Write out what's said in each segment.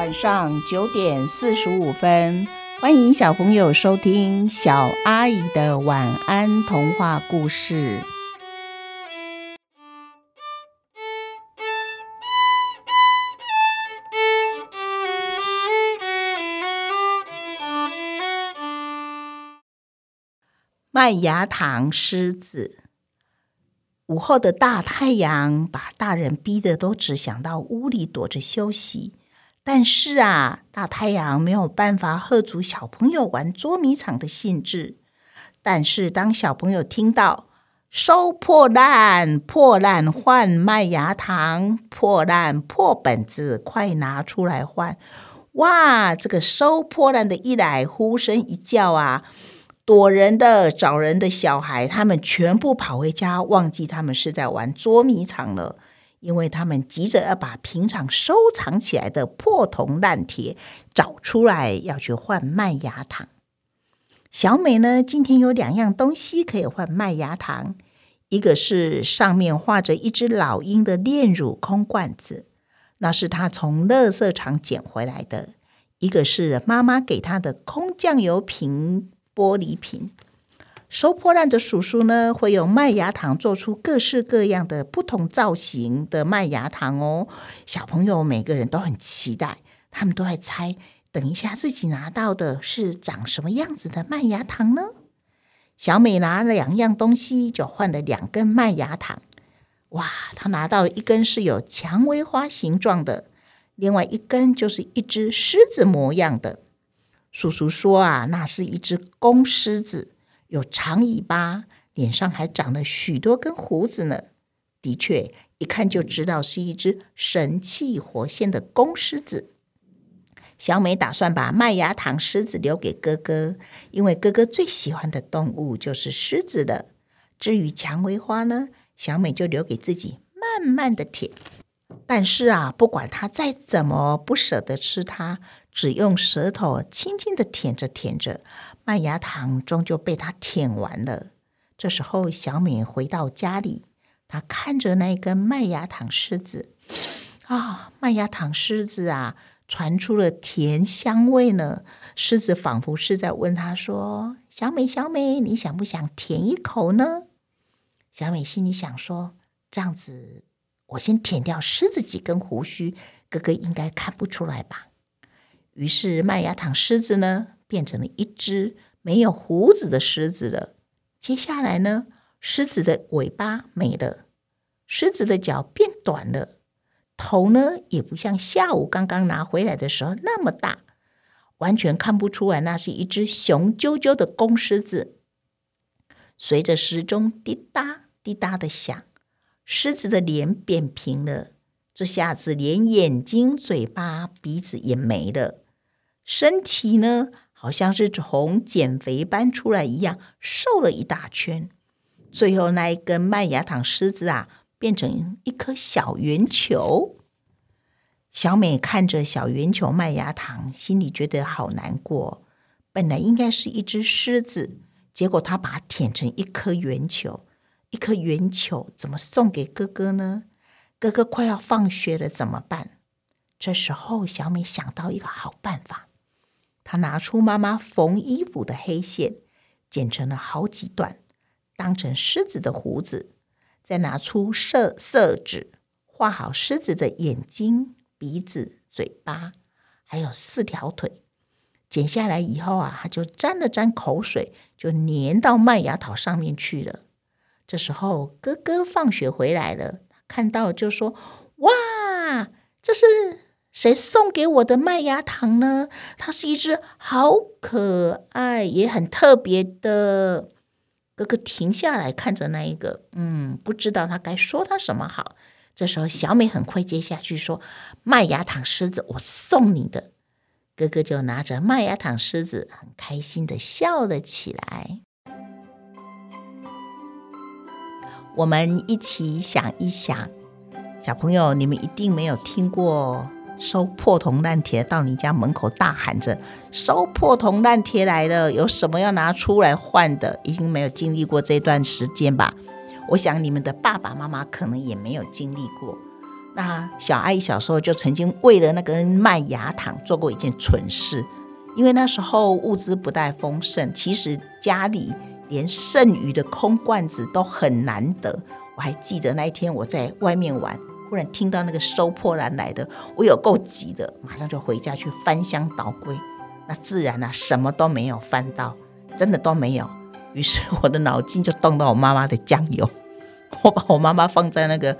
晚上九点四十五分，欢迎小朋友收听小阿姨的晚安童话故事。麦芽糖狮子。午后的大太阳把大人逼得都只想到屋里躲着休息。但是啊，大太阳没有办法喝足小朋友玩捉迷藏的兴致。但是当小朋友听到“收破烂，破烂换麦芽糖，破烂破本子，快拿出来换！”哇，这个收破烂的一来，呼声一叫啊！躲人的、找人的小孩，他们全部跑回家，忘记他们是在玩捉迷藏了，因为他们急着要把平常收藏起来的破铜烂铁找出来，要去换麦芽糖。小美呢，今天有两样东西可以换麦芽糖，一个是上面画着一只老鹰的炼乳空罐子，那是她从垃圾场捡回来的；一个是妈妈给她的空酱油瓶。玻璃瓶，收破烂的叔叔呢，会用麦芽糖做出各式各样的不同造型的麦芽糖哦。小朋友每个人都很期待，他们都在猜，等一下自己拿到的是长什么样子的麦芽糖呢？小美拿了两样东西，就换了两根麦芽糖。哇，她拿到了一根是有蔷薇花形状的，另外一根就是一只狮子模样的。叔叔说：“啊，那是一只公狮子，有长尾巴，脸上还长了许多根胡子呢。的确，一看就知道是一只神气活现的公狮子。”小美打算把麦芽糖狮子留给哥哥，因为哥哥最喜欢的动物就是狮子了。至于蔷薇花呢，小美就留给自己慢慢的舔。但是啊，不管他再怎么不舍得吃它。只用舌头轻轻的舔着舔着，麦芽糖终究被他舔完了。这时候，小美回到家里，她看着那根麦芽糖狮子，啊，麦芽糖狮子啊，传出了甜香味呢。狮子仿佛是在问他说：“小美，小美，你想不想舔一口呢？”小美心里想说：“这样子，我先舔掉狮子几根胡须，哥哥应该看不出来吧。”于是麦芽糖狮子呢，变成了一只没有胡子的狮子了。接下来呢，狮子的尾巴没了，狮子的脚变短了，头呢也不像下午刚刚拿回来的时候那么大，完全看不出来那是一只雄赳赳的公狮子。随着时钟滴答滴答的响，狮子的脸扁平了。这下子连眼睛、嘴巴、鼻子也没了，身体呢，好像是从减肥班出来一样，瘦了一大圈。最后那一根麦芽糖狮子啊，变成一颗小圆球。小美看着小圆球麦芽糖，心里觉得好难过。本来应该是一只狮子，结果它把它舔成一颗圆球，一颗圆球怎么送给哥哥呢？哥哥快要放学了，怎么办？这时候，小美想到一个好办法。她拿出妈妈缝衣服的黑线，剪成了好几段，当成狮子的胡子；再拿出色色纸，画好狮子的眼睛、鼻子、嘴巴，还有四条腿。剪下来以后啊，他就沾了沾口水，就粘到麦芽糖上面去了。这时候，哥哥放学回来了。看到就说：“哇，这是谁送给我的麦芽糖呢？它是一只好可爱也很特别的。”哥哥停下来看着那一个，嗯，不知道他该说他什么好。这时候，小美很快接下去说：“麦芽糖狮子，我送你的。”哥哥就拿着麦芽糖狮子，很开心的笑了起来。我们一起想一想，小朋友，你们一定没有听过收破铜烂铁到你家门口大喊着“收破铜烂铁来了”，有什么要拿出来换的？一定没有经历过这段时间吧？我想你们的爸爸妈妈可能也没有经历过。那小阿姨小时候就曾经为了那根麦芽糖做过一件蠢事，因为那时候物资不太丰盛，其实家里连剩余的空罐子都很难得。我还记得那一天我在外面玩，忽然听到那个收破烂来的，我有够急的，马上就回家去翻箱倒柜。那自然啊，什么都没有翻到，真的都没有。于是我的脑筋就动到我妈妈的酱油，我把我妈妈放在那个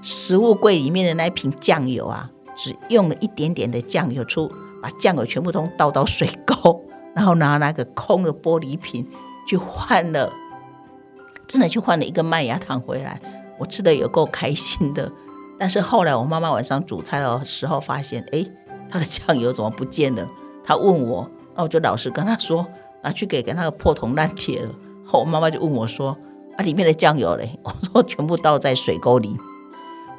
食物柜里面的那一瓶酱油啊，只用了一点点的酱油出，把酱油全部都倒到水沟，然后拿那个空的玻璃瓶去换了，真的去换了一个麦芽糖回来。我吃的也够开心的。但是后来我妈妈晚上煮菜的时候发现，哎，她的酱油怎么不见了？她问我，那我就老实跟她说，拿去给给那个破铜烂铁了。我妈妈就问我说：“啊，里面的酱油嘞？” 我说：“全部倒在水沟里。”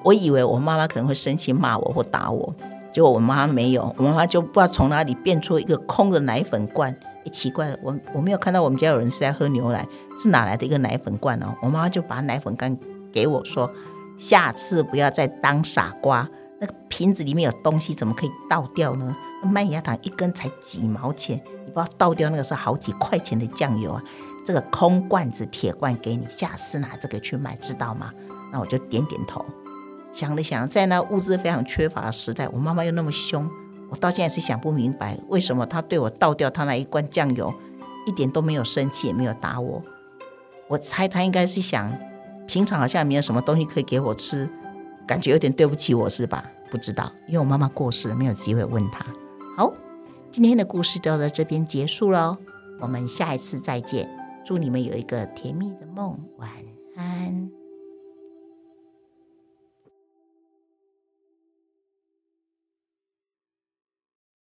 我以为我妈妈可能会生气骂我或打我，结果我妈妈没有，我妈妈就不知道从哪里变出一个空的奶粉罐。奇怪，我我没有看到我们家有人是在喝牛奶，是哪来的一个奶粉罐哦？我妈妈就把奶粉罐给我说：“下次不要再当傻瓜，那个瓶子里面有东西，怎么可以倒掉呢？”麦芽糖一根才几毛钱，你不知道倒掉那个是好几块钱的酱油啊！这个空罐子铁罐给你，下次拿这个去买，知道吗？那我就点点头，想了想，在那物资非常缺乏的时代，我妈妈又那么凶，我到现在是想不明白，为什么他对我倒掉他那一罐酱油，一点都没有生气，也没有打我。我猜他应该是想，平常好像没有什么东西可以给我吃，感觉有点对不起我是吧？不知道，因为我妈妈过世，没有机会问他。好，今天的故事就到这边结束喽，我们下一次再见，祝你们有一个甜蜜的梦，晚安。